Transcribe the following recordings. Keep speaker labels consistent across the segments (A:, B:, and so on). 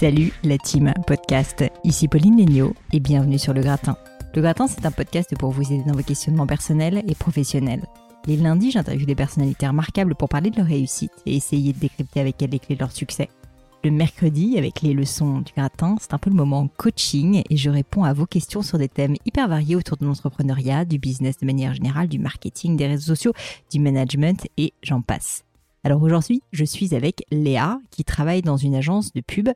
A: Salut la team podcast, ici Pauline Legnaud et bienvenue sur Le Gratin. Le Gratin, c'est un podcast pour vous aider dans vos questionnements personnels et professionnels. Les lundis, j'interviewe des personnalités remarquables pour parler de leur réussite et essayer de décrypter avec elles les clés de leur succès. Le mercredi, avec les leçons du gratin, c'est un peu le moment coaching et je réponds à vos questions sur des thèmes hyper variés autour de l'entrepreneuriat, du business de manière générale, du marketing, des réseaux sociaux, du management et j'en passe. Alors aujourd'hui, je suis avec Léa qui travaille dans une agence de pub.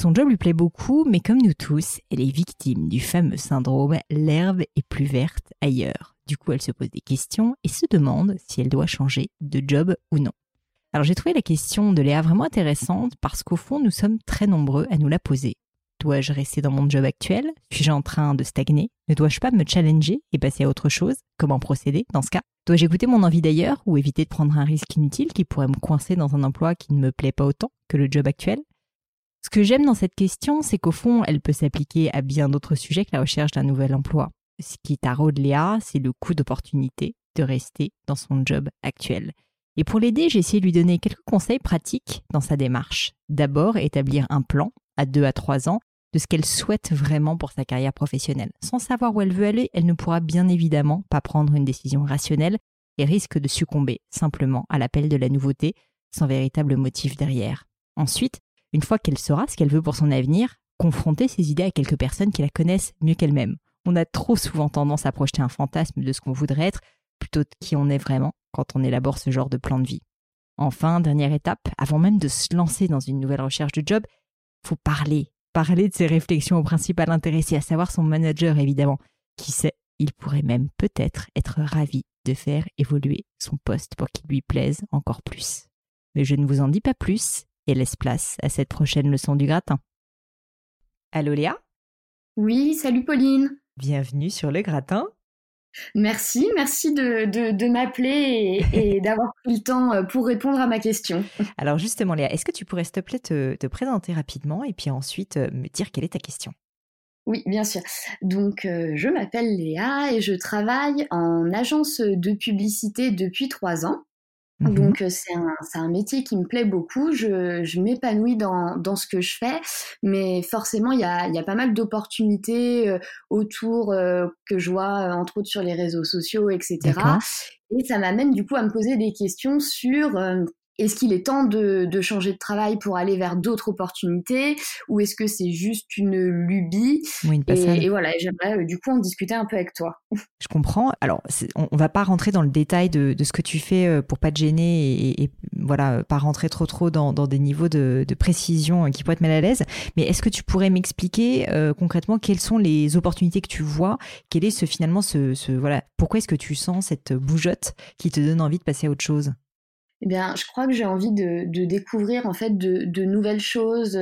A: Son job lui plaît beaucoup, mais comme nous tous, elle est victime du fameux syndrome l'herbe est plus verte ailleurs. Du coup, elle se pose des questions et se demande si elle doit changer de job ou non. Alors j'ai trouvé la question de Léa vraiment intéressante parce qu'au fond, nous sommes très nombreux à nous la poser. Dois-je rester dans mon job actuel? Suis-je en train de stagner? Ne dois-je pas me challenger et passer à autre chose? Comment procéder dans ce cas? Dois-je écouter mon envie d'ailleurs ou éviter de prendre un risque inutile qui pourrait me coincer dans un emploi qui ne me plaît pas autant que le job actuel? Ce que j'aime dans cette question, c'est qu'au fond, elle peut s'appliquer à bien d'autres sujets que la recherche d'un nouvel emploi. Ce qui taraude Léa, c'est le coût d'opportunité de rester dans son job actuel. Et pour l'aider, j'ai essayé de lui donner quelques conseils pratiques dans sa démarche. D'abord, établir un plan à 2 à 3 ans de ce qu'elle souhaite vraiment pour sa carrière professionnelle. Sans savoir où elle veut aller, elle ne pourra bien évidemment pas prendre une décision rationnelle et risque de succomber simplement à l'appel de la nouveauté sans véritable motif derrière. Ensuite, une fois qu'elle saura ce qu'elle veut pour son avenir, confronter ses idées à quelques personnes qui la connaissent mieux qu'elle-même. On a trop souvent tendance à projeter un fantasme de ce qu'on voudrait être plutôt de qui on est vraiment quand on élabore ce genre de plan de vie. Enfin, dernière étape, avant même de se lancer dans une nouvelle recherche de job, faut parler, parler de ses réflexions au principal intéressé, à savoir son manager évidemment. Qui sait, il pourrait même peut-être être ravi de faire évoluer son poste pour qu'il lui plaise encore plus. Mais je ne vous en dis pas plus et laisse place à cette prochaine leçon du gratin. Allô Léa?
B: Oui, salut Pauline.
A: Bienvenue sur le gratin.
B: Merci, merci de, m'appeler et, d'avoir pris le temps euh, pour répondre à ma question.
A: Alors justement, Léa, est-ce que tu pourrais, s'il te plaît, te, présenter rapidement et puis ensuite euh, me dire quelle est ta question?
B: Oui, bien sûr. Donc, euh, je m'appelle Léa et je travaille en agence de publicité depuis trois ans. Mmh Donc c'est un, un, métier qui me plaît beaucoup, je, je m'épanouis dans, dans, ce que je fais, mais forcément il y a, y a, pas mal d'opportunités autour que je vois entre autres sur les réseaux sociaux, etc. Et ça m'amène du coup à me poser des questions sur est-ce qu'il est temps de, changer de travail pour aller vers d'autres opportunités ou est-ce que c'est juste une lubie et, voilà, j'aimerais euh, du coup en discuter un peu avec toi.
A: Je comprends. Alors, on, ne va pas rentrer dans le détail de, ce que tu fais euh, pour pas te gêner et, voilà, pas rentrer trop trop dans, des niveaux de, précision euh, qui pourraient être mal à l'aise. Mais est-ce que tu pourrais m'expliquer concrètement quelles sont les opportunités que tu vois? Quel est ce finalement ce voilà Pourquoi est-ce que tu sens cette bougeotte qui te donne envie de passer à autre chose?
B: Eh bien, je crois que j'ai envie de, découvrir en fait de, nouvelles choses.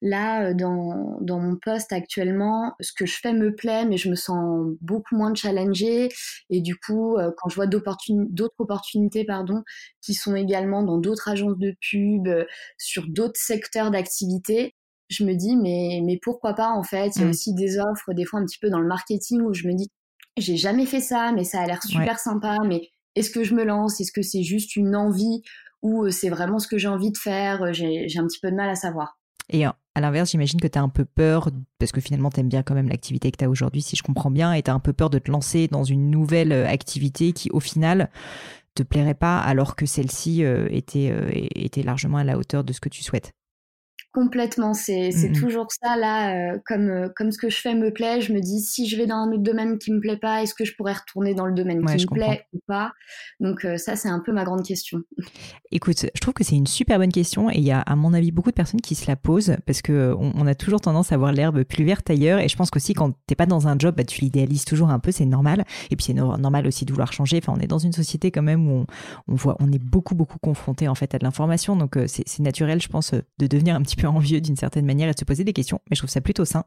B: Là, euh, dans, dans, mon poste actuellement, ce que je fais me plaît, mais je me sens beaucoup moins challengée. Et du coup, euh, quand je vois d'autres opportunités, pardon, qui sont également dans d'autres agences de pub, euh, sur d'autres secteurs d'activité, je me dis mais mais pourquoi pas en fait? Il y a mmh. aussi des offres des fois un petit peu dans le marketing où je me dis j'ai jamais fait ça, mais ça a l'air super sympa, mais est-ce que je me lance? Est-ce que c'est juste une envie? Ou euh, c'est vraiment ce que j'ai envie de faire? Euh, J'ai un petit peu de mal à savoir.
A: Et À l'inverse, j'imagine que tu as un peu peur, parce que finalement, tu aimes bien quand même l'activité que tu as aujourd'hui, si je comprends bien, et tu as un peu peur de te lancer dans une nouvelle euh, activité qui, au final, te plairait pas, alors que celle-ci euh, était, euh, était largement à la hauteur de ce que tu souhaites.
B: Complètement, c'est mmh toujours ça là, euh, comme, euh, comme ce que je fais me plaît, je me dis si je vais dans un autre domaine qui me plaît pas, est-ce que je pourrais retourner dans le domaine qui me plaît ou pas? Donc euh, ça c'est un peu ma grande question.
A: Écoute, je trouve que c'est une super bonne question et il y a à mon avis beaucoup de personnes qui se la posent parce que on, a toujours tendance à voir l'herbe plus verte ailleurs et je pense qu'aussi quand t'es pas dans un job, bah, tu l'idéalises toujours un peu, c'est normal et puis c'est normal aussi de vouloir changer. Enfin on est dans une société quand même où on, on voit, on est beaucoup beaucoup confronté en fait à de l'information donc c'est naturel je pense de devenir un petit peu envieux d'une certaine manière et de se poser des questions, mais je trouve ça plutôt sain.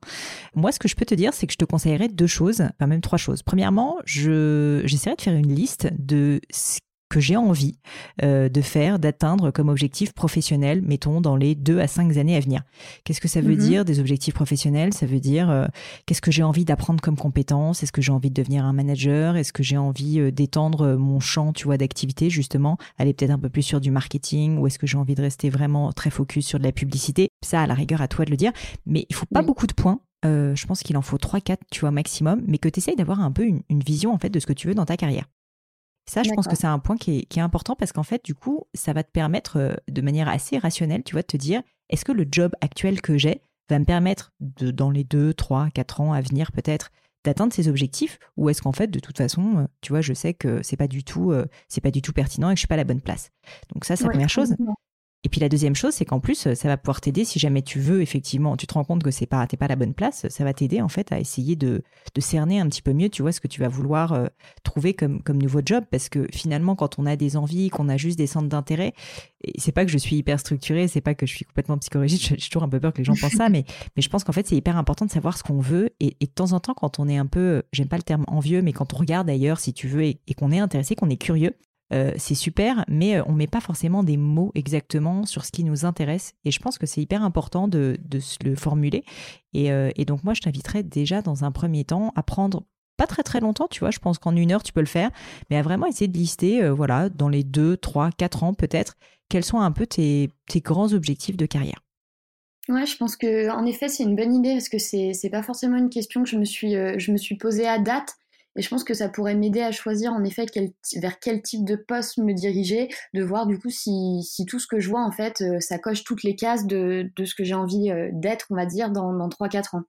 A: Moi, ce que je peux te dire, c'est que je te conseillerais deux choses, enfin même trois choses. Premièrement, je j'essaierai de faire une liste de ce que j'ai envie euh, de faire, d'atteindre comme objectif professionnel, mettons, dans les deux à cinq années à venir. Qu'est-ce que ça veut mhm. dire des objectifs professionnels? Ça veut dire euh, qu'est-ce que j'ai envie d'apprendre comme compétence? Est-ce que j'ai envie de devenir un manager? Est-ce que j'ai envie euh, d'étendre mon champ, tu vois, d'activité justement, aller peut-être un peu plus sur du marketing? Ou est-ce que j'ai envie de rester vraiment très focus sur de la publicité? Ça, à la rigueur, à toi de le dire. Mais il faut pas beaucoup de points. je pense qu'il en faut 3-4, tu vois, maximum, mais que tu essayes d'avoir un peu une, une, vision en fait de ce que tu veux dans ta carrière. Ça, je pense que c'est un point qui est, important parce qu'en fait, du coup, ça va te permettre euh, de manière assez rationnelle, tu vois, de te dire, est-ce que le job actuel que j'ai va me permettre de, dans les 2, 3, 4 ans à venir peut-être, d'atteindre ces objectifs ou est-ce qu'en fait de toute façon euh, tu vois je sais que c'est pas du tout euh, c'est pas du tout pertinent et que je suis pas à la bonne place? Donc ça c'est la première chose et puis la deuxième chose, c'est qu'en plus, ça va pouvoir t'aider si jamais tu veux effectivement, tu te rends compte que c'est pas, t'es pas à la bonne place, ça va t'aider en fait à essayer de, de cerner un petit peu mieux, tu vois, ce que tu vas vouloir euh, trouver comme, comme nouveau job, parce que finalement, quand on a des envies, qu'on a juste des centres d'intérêt, c'est pas que je suis hyper structurée, c'est pas que je suis complètement psychorigide, j'ai toujours un peu peur que les gens pensent ça, mais, mais je pense qu'en fait, c'est hyper important de savoir ce qu'on veut, et, de temps en temps, quand on est un peu, j'aime pas le terme envieux, mais quand on regarde ailleurs, si tu veux, et qu'on est intéressé, qu'on est curieux, euh, c'est super, mais euh, on met pas forcément des mots exactement sur ce qui nous intéresse. Et je pense que c'est hyper important de, le formuler. Euh, et, donc moi, je t'inviterais déjà dans un premier temps à prendre pas très très longtemps, tu vois, je pense qu'en une heure tu peux le faire, mais à vraiment essayer de lister, voilà, dans les deux, trois, quatre ans peut-être, quels sont un peu tes, grands objectifs de carrière.
B: Ouais, je pense que en effet c'est une bonne idée parce que c'est pas forcément une question que je me suis posée à date. Et je pense que ça pourrait m'aider à choisir en effet vers quel type de poste me diriger, de voir du coup si, tout ce que je vois en fait, euh, ça coche toutes les cases de, ce que j'ai envie euh, d'être, on va dire, dans, dans 3-4 ans.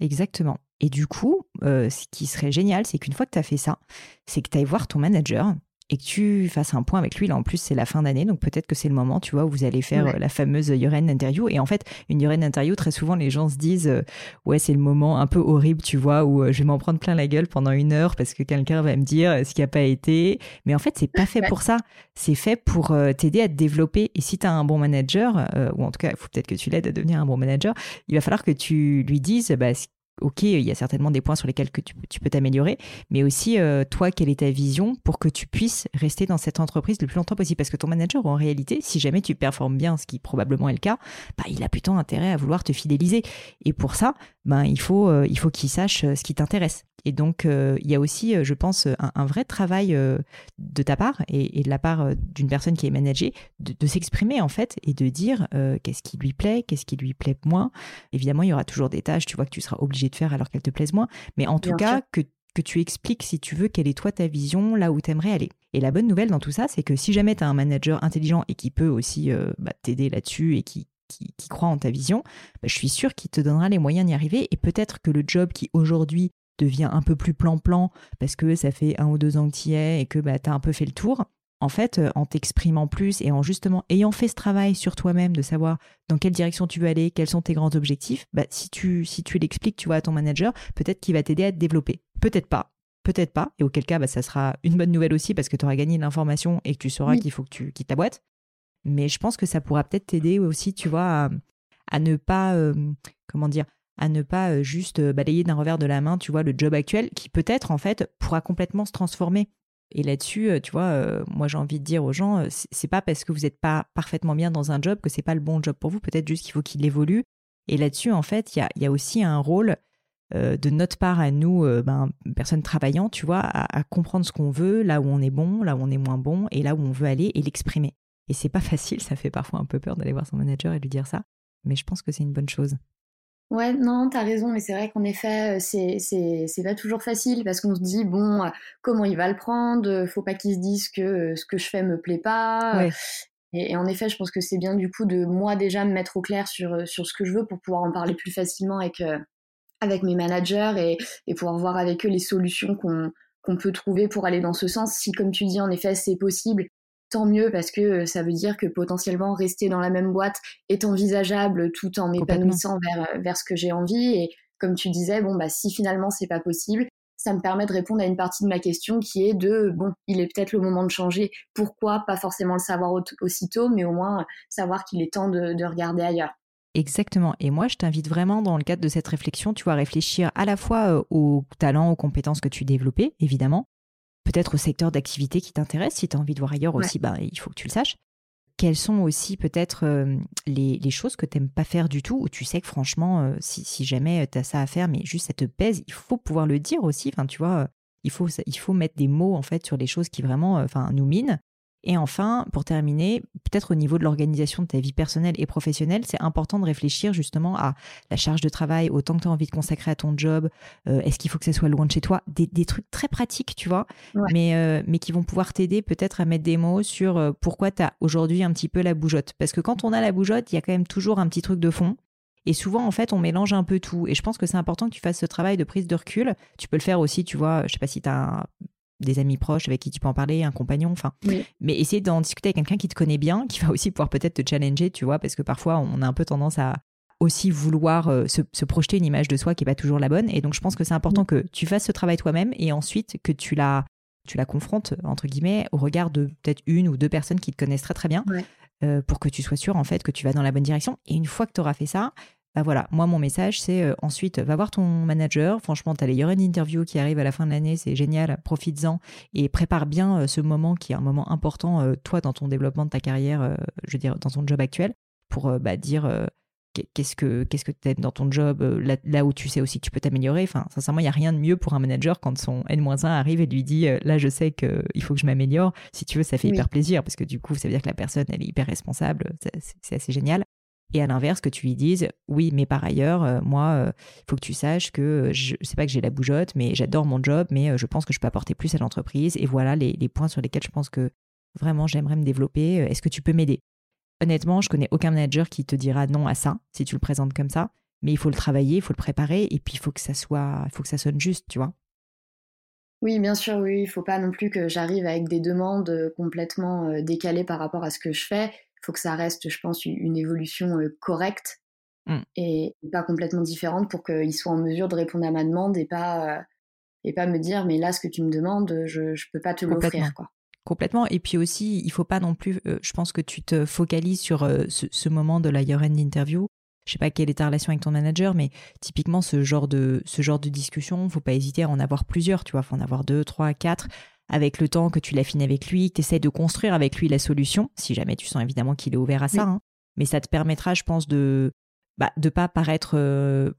A: Exactement. Et du coup, euh, ce qui serait génial, c'est qu'une fois que tu as fait ça, c'est que tu ailles voir ton manager et que tu fasses un point avec lui. Là, en plus, c'est la fin d'année, donc peut-être que c'est le moment, tu vois, où vous allez faire euh, la fameuse Yoren interview. Et en fait, une Yoren interview, très souvent, les gens se disent, euh, ouais, c'est le moment un peu horrible, tu vois, où euh, je vais m'en prendre plein la gueule pendant une heure parce que quelqu'un va me dire ce qui n'a pas été. Mais en fait, c'est pas fait pour ça. C'est fait pour t'aider à te développer. Et si tu as un bon manager, ou en tout cas, il faut peut-être que tu l'aides à devenir un bon manager, il va falloir que tu lui dises, bah, ok, il y a certainement des points sur lesquels que tu, peux t'améliorer, mais aussi, euh, toi, quelle est ta vision pour que tu puisses rester dans cette entreprise le plus longtemps possible? Parce que ton manager, en réalité, si jamais tu performes bien, ce qui probablement est le cas, bah, il a plutôt intérêt à vouloir te fidéliser. Et pour ça, ben, il faut, euh, il faut qu'il sache euh, ce qui t'intéresse. Et donc, euh, il y a aussi, je pense, un, vrai travail de ta part et, de la part d'une personne qui est managée de, s'exprimer en fait et de dire qu'est-ce qui lui plaît, qu'est-ce qui lui plaît moins. Évidemment, il y aura toujours des tâches, tu vois, que tu seras obligé de faire alors qu'elles te plaisent moins. Mais en tout cas, que, que tu expliques, si tu veux, quelle est toi ta vision, là où tu aimerais aller. Et la bonne nouvelle dans tout ça, c'est que si jamais tu as un manager intelligent et qui peut aussi bah, t'aider là-dessus et qui, qui, croit en ta vision, bah, je suis sûre qu'il te donnera les moyens d'y arriver. Et peut-être que le job qui aujourd'hui devient un peu plus plan-plan parce que ça fait un ou deux ans que tu y es et que bah, tu as un peu fait le tour, en fait, euh, en t'exprimant plus et en justement ayant fait ce travail sur toi-même de savoir dans quelle direction tu veux aller, quels sont tes grands objectifs, bah, si tu, si tu l'expliques tu vois, à ton manager, peut-être qu'il va t'aider à te développer. Peut-être pas. Peut-être pas. Et auquel cas, bah, ça sera une bonne nouvelle aussi parce que tu auras gagné l'information et que tu sauras qu'il faut que tu quittes ta boîte. Mais je pense que ça pourra peut-être t'aider aussi, tu vois, à, ne pas, euh, comment dire, à ne pas euh, juste euh, balayer d'un revers de la main, tu vois, le job actuel qui peut-être, en fait, pourra complètement se transformer. Et là-dessus, tu vois, moi j'ai envie de dire aux gens, c'est pas parce que vous n'êtes pas parfaitement bien dans un job que c'est pas le bon job pour vous. Peut-être juste qu'il faut qu'il évolue. Et là-dessus, en fait, il y a, aussi un rôle de notre part à nous, ben, personnes travaillant, tu vois, à comprendre ce qu'on veut, là où on est bon, là où on est moins bon, et là où on veut aller, et l'exprimer. Et c'est pas facile, ça fait parfois un peu peur d'aller voir son manager et lui dire ça. mais je pense que c'est une bonne chose.
B: Ouais, non, t'as raison, mais c'est vrai qu'en effet, c'est, c'est, c'est pas toujours facile parce qu'on se dit, bon, comment il va le prendre Faut pas qu'il se dise que ce que je fais me plaît pas. Et, en effet, je pense que c'est bien du coup de moi déjà me mettre au clair sur, sur ce que je veux pour pouvoir en parler plus facilement avec, avec mes managers et, et pouvoir voir avec eux les solutions qu'on, qu'on peut trouver pour aller dans ce sens. Si, comme tu dis, en effet, c'est possible, tant mieux parce que euh, ça veut dire que potentiellement rester dans la même boîte est envisageable tout en m'épanouissant vers, euh, vers ce que j'ai envie. Et comme tu disais, bon, bah, si finalement c'est pas possible, ça me permet de répondre à une partie de ma question qui est de, bon, il est peut-être le moment de changer. Pourquoi Pas forcément le savoir aussitôt, mais au moins savoir qu'il est temps de, de regarder ailleurs.
A: Exactement. Et moi, je t'invite vraiment dans le cadre de cette réflexion, tu vas réfléchir à la fois euh, aux talents, aux compétences que tu développais, évidemment, peut-être au secteur d'activité qui t'intéresse. Si tu as envie de voir ailleurs aussi, bah, il faut que tu le saches. Quelles sont aussi peut-être euh, les, choses que tu n'aimes pas faire du tout, où tu sais que franchement, euh, si, jamais tu as ça à faire, mais juste ça te pèse, il faut pouvoir le dire aussi. Enfin, tu vois, il faut, il faut mettre des mots en fait sur les choses qui vraiment enfin, nous minent. Et enfin, pour terminer, peut-être au niveau de l'organisation de ta vie personnelle et professionnelle, c'est important de réfléchir justement à la charge de travail, au temps que tu as envie de consacrer à ton job, euh, est-ce qu'il faut que ça soit loin de chez toi, des, trucs très pratiques, tu vois, mais, euh, mais qui vont pouvoir t'aider peut-être à mettre des mots sur euh, pourquoi tu as aujourd'hui un petit peu la bougeotte. Parce que quand on a la bougeotte, il y a quand même toujours un petit truc de fond. Et souvent, en fait, on mélange un peu tout. Et je pense que c'est important que tu fasses ce travail de prise de recul. Tu peux le faire aussi, tu vois, je sais pas si tu as des amis proches avec qui tu peux en parler, un compagnon, enfin. Mais essayer d'en discuter avec quelqu'un qui te connaît bien, qui va aussi pouvoir peut-être te challenger, tu vois, parce que parfois on a un peu tendance à aussi vouloir euh, se, projeter une image de soi qui est pas toujours la bonne. Et donc je pense que c'est important que tu fasses ce travail toi-même et ensuite que tu la tu la confrontes entre guillemets au regard de peut-être une ou deux personnes qui te connaissent très très bien euh, pour que tu sois sûr en fait que tu vas dans la bonne direction. Et une fois que tu auras fait ça, bah voilà, moi mon message c'est euh, ensuite va voir ton manager. Franchement, tu as les une interview qui arrive à la fin de l'année, c'est génial, profites-en et prépare bien euh, ce moment qui est un moment important euh, toi dans ton développement de ta carrière, je veux dire dans ton job actuel pour bah, dire qu'est-ce que qu'est-ce que aimes dans ton job là, où tu sais aussi que tu peux t'améliorer. Enfin, sincèrement, il y a rien de mieux pour un manager quand son N-1 arrive et lui dit là je sais qu'il faut que je m'améliore. Si tu veux, ça fait hyper plaisir parce que du coup, ça veut dire que la personne elle est hyper responsable, c'est assez génial. Et à l'inverse, que tu lui dises, oui, mais par ailleurs, euh, moi, il euh, faut que tu saches que euh, je sais pas que j'ai la bougeotte, mais j'adore mon job, mais je pense que je peux apporter plus à l'entreprise. Et voilà les, points sur lesquels je pense que vraiment j'aimerais me développer. Est-ce que tu peux m'aider? Honnêtement, je connais aucun manager qui te dira non à ça si tu le présentes comme ça. Mais il faut le travailler, il faut le préparer, et puis il faut que ça soit, il faut que ça sonne juste, tu vois.
B: Oui, bien sûr, oui. Il faut pas non plus que j'arrive avec des demandes complètement décalées par rapport à ce que je fais il faut que ça reste, je pense, une évolution correcte mmh. et, pas complètement différente pour qu'il soit en mesure de répondre à ma demande et pas, et pas me dire, mais là, ce que tu me demandes, je ne peux pas te l'offrir. quoi.
A: Complètement. Et puis aussi, il faut pas non plus, euh, je pense que tu te focalises sur ce, moment de la year-end interview. Je sais pas quelle est ta relation avec ton manager, mais typiquement ce genre de ce genre de discussion, faut pas hésiter à en avoir plusieurs, tu vois, faut en avoir deux, trois, quatre, avec le temps que tu l'affines avec lui, que tu essaies de construire avec lui la solution, si jamais tu sens évidemment qu'il est ouvert à ça. Hein. Mais ça te permettra, je pense, de bah, de pas paraître, euh,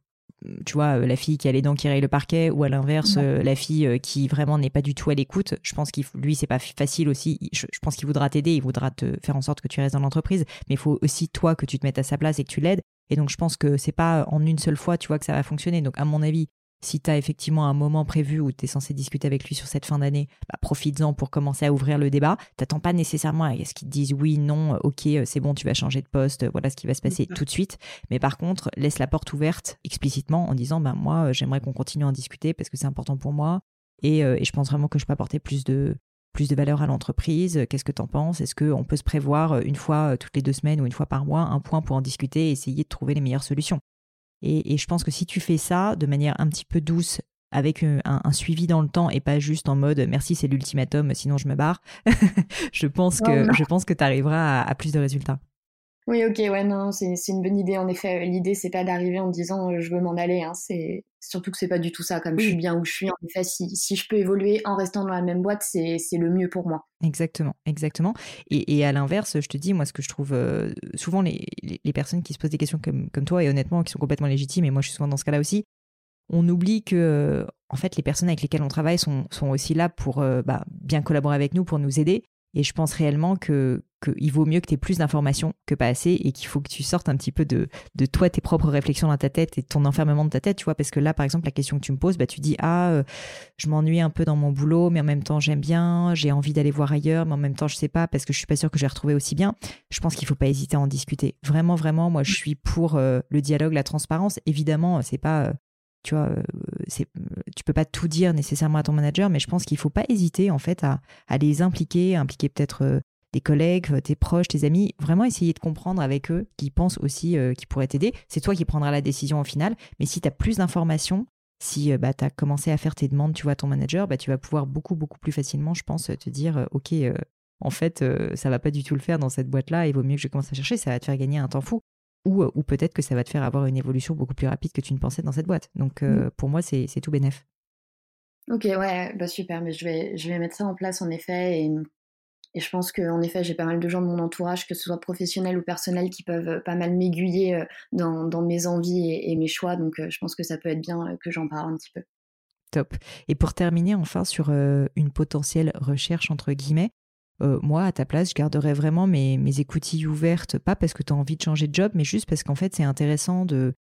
A: tu vois, euh, la fille qui a les dents qui rayent le parquet, ou à l'inverse, euh, la fille qui vraiment n'est pas du tout à l'écoute. Je pense qu'il lui, c'est pas facile aussi. Je, pense qu'il voudra t'aider, il voudra te faire en sorte que tu restes dans l'entreprise, mais il faut aussi toi que tu te mettes à sa place et que tu l'aides. Et donc, je pense que c'est pas en une seule fois, tu vois, que ça va fonctionner. Donc, à mon avis, si tu as effectivement un moment prévu où tu es censé discuter avec lui sur cette fin d'année, bah, profites-en pour commencer à ouvrir le débat. T'attends pas nécessairement à ce qu'ils te disent oui, non, ok, euh, c'est bon, tu vas changer de poste, voilà ce qui va se passer tout de suite. Mais par contre, laisse la porte ouverte explicitement en disant ben moi, euh, j'aimerais qu'on continue à en discuter parce que c'est important pour moi et, euh, et, je pense vraiment que je peux apporter plus de plus de valeur à l'entreprise. Qu'est-ce que tu en penses? Est-ce qu'on peut se prévoir une fois toutes les deux semaines ou une fois par mois un point pour en discuter et essayer de trouver les meilleures solutions? Et, je pense que si tu fais ça de manière un petit peu douce, avec un, suivi dans le temps et pas juste en mode merci c'est l'ultimatum sinon je me barre, je pense que je pense que tu arriveras à, plus de résultats.
B: Oui, ok, ouais, non, c'est une bonne idée. En effet, l'idée, c'est pas d'arriver en disant euh, je veux m'en aller. Hein. C'est surtout que c'est pas du tout ça. Comme je suis bien où je suis, en effet, si, si je peux évoluer en restant dans la même boîte, c'est le mieux pour moi.
A: Exactement, exactement. Et, et à l'inverse, je te dis, moi, ce que je trouve euh, souvent les, les, personnes qui se posent des questions comme, comme toi et honnêtement qui sont complètement légitimes, et moi, je suis souvent dans ce cas-là aussi, on oublie que en fait les personnes avec lesquelles on travaille sont, sont aussi là pour euh, bah, bien collaborer avec nous, pour nous aider, Et je pense réellement que qu'il vaut mieux que tu aies plus d'informations que pas assez et qu'il faut que tu sortes un petit peu de, de toi, tes propres réflexions dans ta tête et ton enfermement de ta tête, tu vois, parce que là, par exemple, la question que tu me poses, bah, tu dis, ah, euh, je m'ennuie un peu dans mon boulot, mais en même temps, j'aime bien, j'ai envie d'aller voir ailleurs, mais en même temps, je sais pas, parce que je suis pas sûre que je vais retrouver aussi bien. Je pense qu'il faut pas hésiter à en discuter. Vraiment, vraiment, moi, je suis pour euh, le dialogue, la transparence. Évidemment, c'est pas, euh, tu vois, c'est, tu peux pas tout dire nécessairement à ton manager, mais je pense qu'il faut pas hésiter, en fait, à, les impliquer, impliquer peut-être des collègues, tes proches, tes amis, vraiment essayer de comprendre avec eux qui pensent aussi euh, qui pourraient t'aider. C'est toi qui prendras la décision au final, mais si tu as plus d'informations, si euh, bah, tu as commencé à faire tes demandes, tu vois, à ton manager, bah, tu vas pouvoir beaucoup, beaucoup plus facilement, je pense, te dire, euh, OK, en fait, ça va pas du tout le faire dans cette boîte-là, il vaut mieux que je commence à chercher, ça va te faire gagner un temps fou. Ou, ou peut-être que ça va te faire avoir une évolution beaucoup plus rapide que tu ne pensais dans cette boîte. Donc, mmh. pour moi, c'est tout bénef.
B: Ok, ouais, bah super, mais je vais, je vais mettre ça en place en effet. Et et je pense qu'en effet, j'ai pas mal de gens de mon entourage, que ce soit professionnel ou personnel, qui peuvent euh, pas mal m'aiguiller euh, dans, dans, mes envies et, mes choix. Donc, euh, je pense que ça peut être bien que j'en parle un petit peu.
A: Top. Et pour terminer enfin sur une potentielle recherche, entre guillemets, moi, à ta place, je garderais vraiment mes, mes écoutilles ouvertes, pas parce que tu as envie de changer de job, mais juste parce qu'en fait, c'est intéressant de,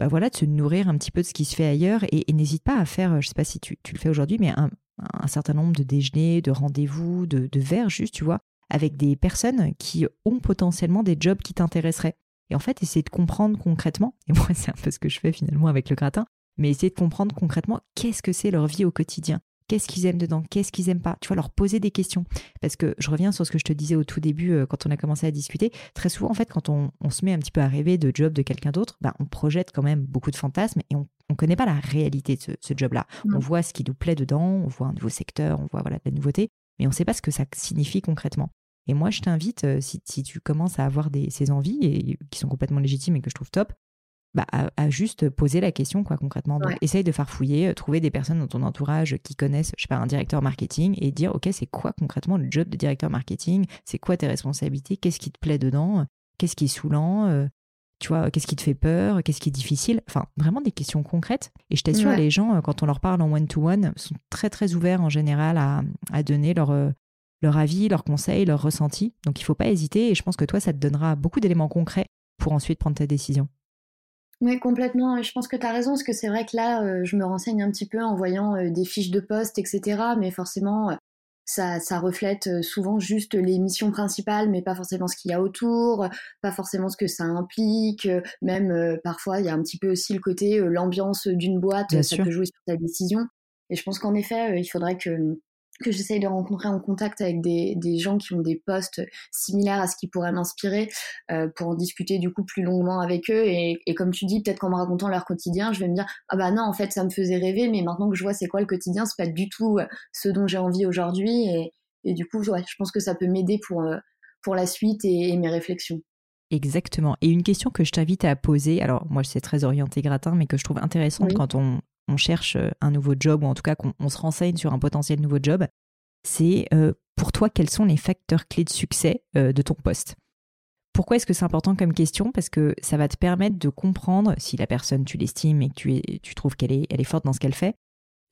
A: bah voilà, de se nourrir un petit peu de ce qui se fait ailleurs et, n'hésite pas à faire, je sais pas si tu, le fais aujourd'hui, mais un, un certain nombre de déjeuners, de rendez-vous, de, de verres juste, tu vois, avec des personnes qui ont potentiellement des jobs qui t'intéresseraient. Et en fait, essayer de comprendre concrètement, et moi c'est un peu ce que je fais finalement avec le gratin, mais essayer de comprendre concrètement qu'est-ce que c'est leur vie au quotidien. Qu'est-ce qu'ils aiment dedans Qu'est-ce qu'ils aiment pas Tu vois, leur poser des questions. Parce que je reviens sur ce que je te disais au tout début euh, quand on a commencé à discuter. Très souvent, en fait, quand on, se met un petit peu à rêver de job de quelqu'un d'autre, bah, on projette quand même beaucoup de fantasmes et on ne connaît pas la réalité de ce, job-là. On voit ce qui nous plaît dedans, on voit un nouveau secteur, on voit voilà, de la nouveauté, mais on ne sait pas ce que ça signifie concrètement. Et moi, je t'invite, euh, si, tu commences à avoir des, ces envies, et qui sont complètement légitimes et que je trouve top, bah, à, juste poser la question quoi concrètement. Donc essaye de farfouiller, euh, trouver des personnes dans ton entourage qui connaissent, je sais pas, un directeur marketing et dire ok c'est quoi concrètement le job de directeur marketing, c'est quoi tes responsabilités, qu'est-ce qui te plaît dedans, qu'est-ce qui est saoulant, euh, tu vois, qu'est-ce qui te fait peur, qu'est-ce qui est difficile, enfin vraiment des questions concrètes. Et je t'assure les gens euh, quand on leur parle en one to one sont très très ouverts en général à, à donner leur leur avis, leurs conseils, leurs ressentis. Donc il faut pas hésiter et je pense que toi ça te donnera beaucoup d'éléments concrets pour ensuite prendre ta décision.
B: Oui, complètement. Je pense que tu as raison, parce que c'est vrai que là, euh, je me renseigne un petit peu en voyant euh, des fiches de poste, etc. Mais forcément, euh, ça, ça, reflète souvent juste les missions principales, mais pas forcément ce qu'il y a autour, pas forcément ce que ça implique. Même parfois, il y a un petit peu aussi le côté, l'ambiance d'une boîte, ça peut jouer sur ta décision. Et je pense qu'en effet, il faudrait que que j'essaye de rencontrer en contact avec des, des, gens qui ont des postes similaires à ce qui pourrait m'inspirer euh, pour en discuter du coup plus longuement avec eux. Et, et comme tu dis peut-être qu'en me racontant leur quotidien je vais me dire ah bah non en fait ça me faisait rêver mais maintenant que je vois c'est quoi le quotidien c'est pas du tout euh, ce dont j'ai envie aujourd'hui et, et, du coup ouais, je pense que ça peut m'aider pour euh, pour la suite et, et mes réflexions.
A: Exactement. Et une question que je t'invite à poser, alors moi c'est très orienté gratin, mais que je trouve intéressante quand on, on cherche euh, un nouveau job ou en tout cas qu'on se renseigne sur un potentiel nouveau job, c'est euh, pour toi quels sont les facteurs clés de succès euh, de ton poste? Pourquoi est-ce que c'est important comme question? Parce que ça va te permettre de comprendre si la personne tu l'estimes et que tu, trouves qu'elle est, elle est forte dans ce qu'elle fait,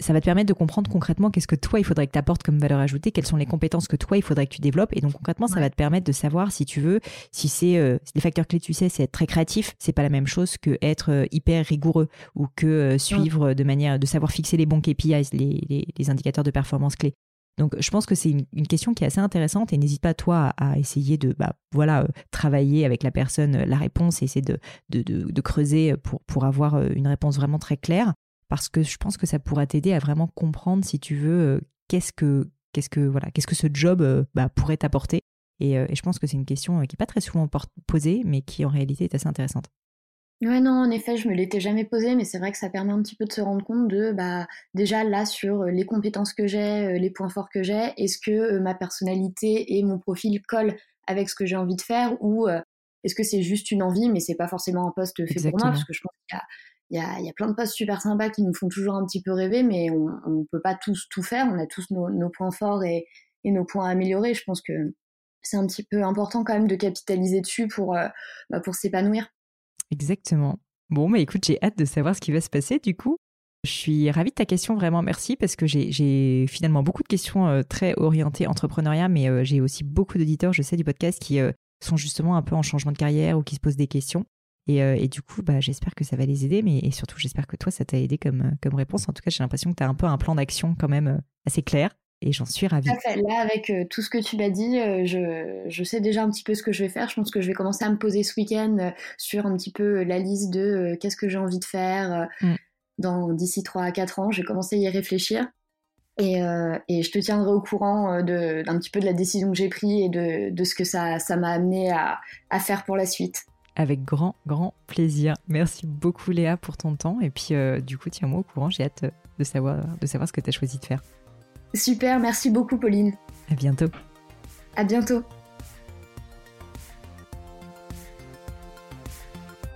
A: ça va te permettre de comprendre concrètement qu'est-ce que toi il faudrait que tu apportes comme valeur ajoutée, quelles sont les compétences que toi il faudrait que tu développes. Et donc concrètement, ça va te permettre de savoir si tu veux, si c'est euh, les facteurs clés, tu sais, c'est être très créatif, c'est pas la même chose que être euh, hyper rigoureux ou que euh, suivre de manière de savoir fixer les bons KPIs, les, les, indicateurs de performance clés. Donc, je pense que c'est une, question qui est assez intéressante et n'hésite pas toi à, essayer de, bah, voilà, travailler avec la personne la réponse et essayer de, de, de, de creuser pour, pour avoir une réponse vraiment très claire parce que je pense que ça pourra t'aider à vraiment comprendre, si tu veux, euh, qu'est-ce que, qu'est-ce que, voilà, qu'est-ce que ce job euh, bah, pourrait t'apporter. Euh, et, je pense que c'est une question qui n'est pas très souvent posée, mais qui en réalité est assez intéressante.
B: Ouais, non, en effet, je me l'étais jamais posée, mais c'est vrai que ça permet un petit peu de se rendre compte de, bah, déjà là, sur les compétences que j'ai, les points forts que j'ai, est-ce que ma personnalité et mon profil collent avec ce que j'ai envie de faire ou est-ce que c'est juste une envie, mais c'est pas forcément un poste fait pour moi, parce que je pense qu'il y a il y a, plein de postes super sympas qui nous font toujours un petit peu rêver, mais on ne peut pas tous tout faire. On a tous nos, points forts et, nos points à améliorer. Je pense que c'est un petit peu important quand même de capitaliser dessus pour, euh, bah, pour s'épanouir.
A: Exactement. Bon, mais écoute, j'ai hâte de savoir ce qui va se passer du coup. Je suis ravie de ta question, vraiment merci, parce que j'ai finalement beaucoup de questions euh, très orientées entrepreneuriat, mais euh, j'ai aussi beaucoup d'auditeurs, je sais, du podcast qui sont justement un peu en changement de carrière ou qui se posent des questions. Et, du coup, bah, j'espère que ça va les aider, mais et surtout, j'espère que toi, ça t'a aidé comme, comme réponse. En tout cas, j'ai l'impression que tu as un peu un plan d'action quand même assez clair et j'en suis ravie.
B: Là, avec euh, tout ce que tu m'as dit, euh, je, je, sais déjà un petit peu ce que je vais faire. Je pense que je vais commencer à me poser ce week-end euh, sur un petit peu la liste de qu'est-ce que j'ai envie de faire mm. dans d'ici 3 à 4 ans. Je vais commencer à y réfléchir. Et, et je te tiendrai au courant d'un petit peu de la décision que j'ai prise et de, de, ce que ça, ça m'a amené à, à faire pour la suite.
A: Avec grand, grand plaisir. Merci beaucoup Léa pour ton temps. Et puis du coup, tiens-moi au courant. J'ai hâte de savoir, de savoir ce que tu as choisi de faire.
B: Super, merci beaucoup Pauline.
A: À bientôt.
B: À bientôt.